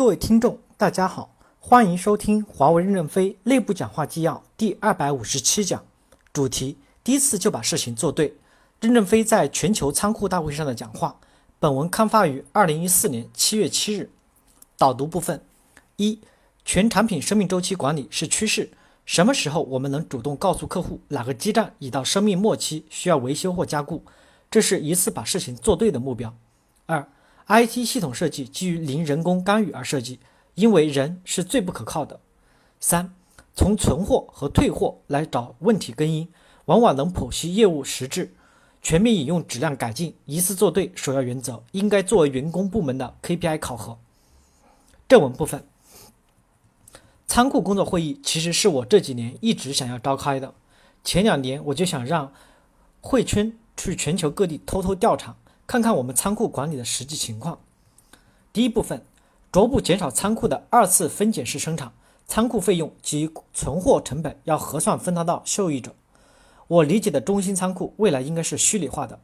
各位听众，大家好，欢迎收听华为任正非内部讲话纪要第二百五十七讲，主题：第一次就把事情做对。任正非在全球仓库大会上的讲话。本文刊发于二零一四年七月七日。导读部分：一、全产品生命周期管理是趋势。什么时候我们能主动告诉客户哪个基站已到生命末期，需要维修或加固？这是一次把事情做对的目标。二、IT 系统设计基于零人工干预而设计，因为人是最不可靠的。三、从存货和退货来找问题根因，往往能剖析业务实质。全面引用质量改进一次做对首要原则，应该作为员工部门的 KPI 考核。正文部分，仓库工作会议其实是我这几年一直想要召开的。前两年我就想让汇圈去全球各地偷偷调查。看看我们仓库管理的实际情况。第一部分，逐步减少仓库的二次分拣式生产，仓库费用及存货成本要核算分摊到受益者。我理解的中心仓库未来应该是虚拟化的，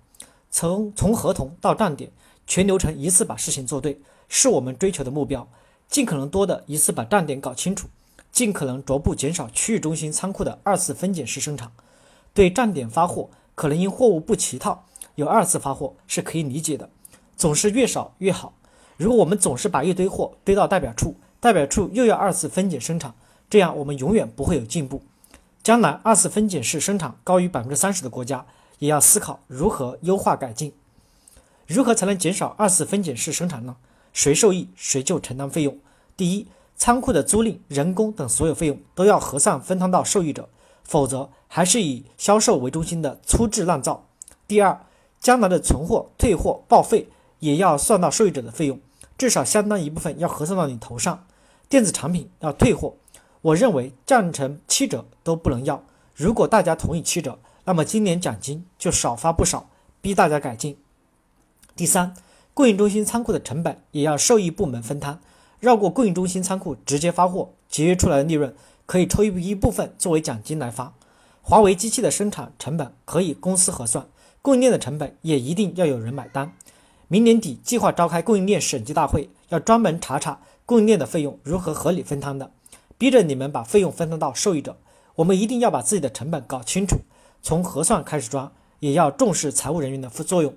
从从合同到站点，全流程一次把事情做对，是我们追求的目标。尽可能多的一次把站点搞清楚，尽可能逐步减少区域中心仓库的二次分拣式生产。对站点发货，可能因货物不齐套。有二次发货是可以理解的，总是越少越好。如果我们总是把一堆货堆到代表处，代表处又要二次分拣生产，这样我们永远不会有进步。将来二次分拣式生产高于百分之三十的国家，也要思考如何优化改进。如何才能减少二次分拣式生产呢？谁受益谁就承担费用。第一，仓库的租赁、人工等所有费用都要核算分摊到受益者，否则还是以销售为中心的粗制滥造。第二。将来的存货、退货、报废也要算到受益者的费用，至少相当一部分要核算到你头上。电子产品要退货，我认为降成七折都不能要。如果大家同意七折，那么今年奖金就少发不少，逼大家改进。第三，供应中心仓库的成本也要受益部门分摊，绕过供应中心仓库直接发货，节约出来的利润可以抽一一部分作为奖金来发。华为机器的生产成本可以公司核算。供应链的成本也一定要有人买单。明年底计划召开供应链审计大会，要专门查查供应链的费用如何合理分摊的，逼着你们把费用分摊到受益者。我们一定要把自己的成本搞清楚，从核算开始抓，也要重视财务人员的副作用。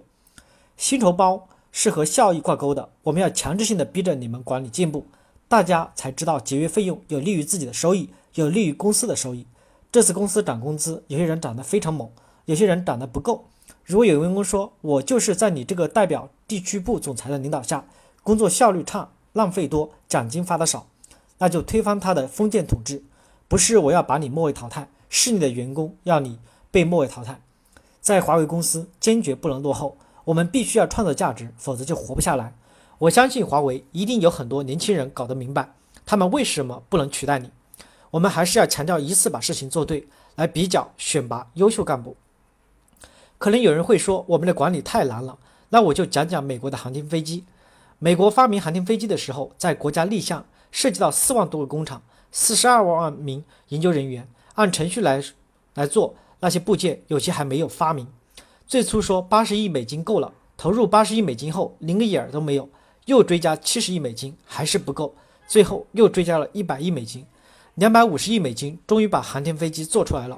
薪酬包是和效益挂钩的，我们要强制性的逼着你们管理进步，大家才知道节约费用有利于自己的收益，有利于公司的收益。这次公司涨工资，有些人涨得非常猛，有些人涨得不够。如果有员工说，我就是在你这个代表地区部总裁的领导下，工作效率差、浪费多、奖金发的少，那就推翻他的封建统治。不是我要把你末位淘汰，是你的员工要你被末位淘汰。在华为公司，坚决不能落后，我们必须要创造价值，否则就活不下来。我相信华为一定有很多年轻人搞得明白，他们为什么不能取代你。我们还是要强调一次把事情做对，来比较选拔优秀干部。可能有人会说我们的管理太难了，那我就讲讲美国的航天飞机。美国发明航天飞机的时候，在国家立项，涉及到四万多个工厂，四十二万名研究人员，按程序来来做那些部件，有些还没有发明。最初说八十亿美金够了，投入八十亿美金后，连个眼儿都没有，又追加七十亿美金，还是不够，最后又追加了一百亿美金，两百五十亿美金，终于把航天飞机做出来了。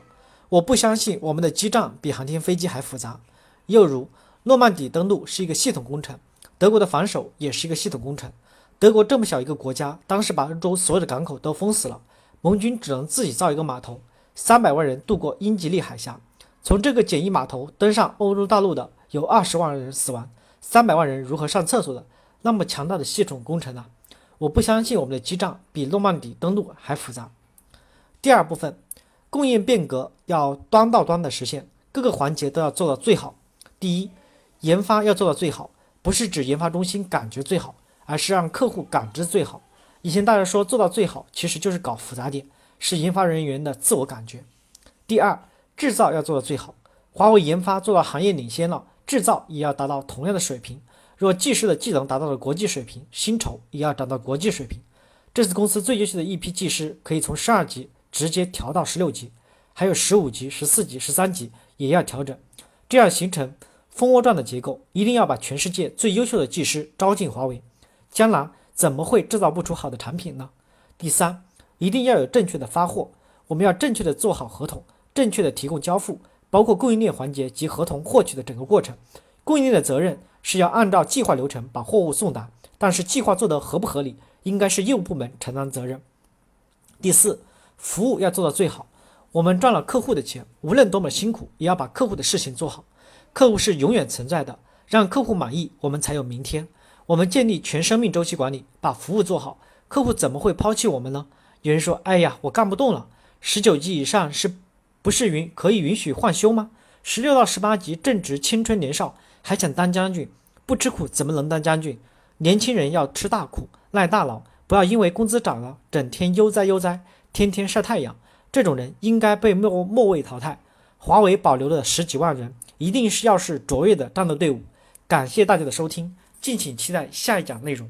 我不相信我们的基站比航天飞机还复杂。又如诺曼底登陆是一个系统工程，德国的防守也是一个系统工程。德国这么小一个国家，当时把欧洲所有的港口都封死了，盟军只能自己造一个码头，三百万人渡过英吉利海峡。从这个简易码头登上欧洲大陆的有二十万人死亡，三百万人如何上厕所的？那么强大的系统工程啊！我不相信我们的基站比诺曼底登陆还复杂。第二部分。供应变革要端到端的实现，各个环节都要做到最好。第一，研发要做到最好，不是指研发中心感觉最好，而是让客户感知最好。以前大家说做到最好，其实就是搞复杂点，是研发人员的自我感觉。第二，制造要做到最好。华为研发做到行业领先了，制造也要达到同样的水平。若技师的技能达到了国际水平，薪酬也要达到国际水平。这次公司最优秀的一批技师可以从十二级。直接调到十六级，还有十五级、十四级、十三级也要调整，这样形成蜂窝状的结构。一定要把全世界最优秀的技师招进华为，将来怎么会制造不出好的产品呢？第三，一定要有正确的发货，我们要正确的做好合同，正确的提供交付，包括供应链环节及合同获取的整个过程。供应链的责任是要按照计划流程把货物送达，但是计划做得合不合理，应该是业务部门承担责任。第四，服务要做到最好。我们赚了客户的钱，无论多么辛苦，也要把客户的事情做好。客户是永远存在的，让客户满意，我们才有明天。我们建立全生命周期管理，把服务做好，客户怎么会抛弃我们呢？有人说：“哎呀，我干不动了。”十九级以上是不是允可以允许换休吗？十六到十八级正值青春年少，还想当将军，不吃苦怎么能当将军？年轻人要吃大苦，耐大劳，不要因为工资涨了，整天悠哉悠哉，天天晒太阳。这种人应该被末末位淘汰。华为保留的十几万人，一定是要是卓越的战斗队伍。感谢大家的收听，敬请期待下一讲内容。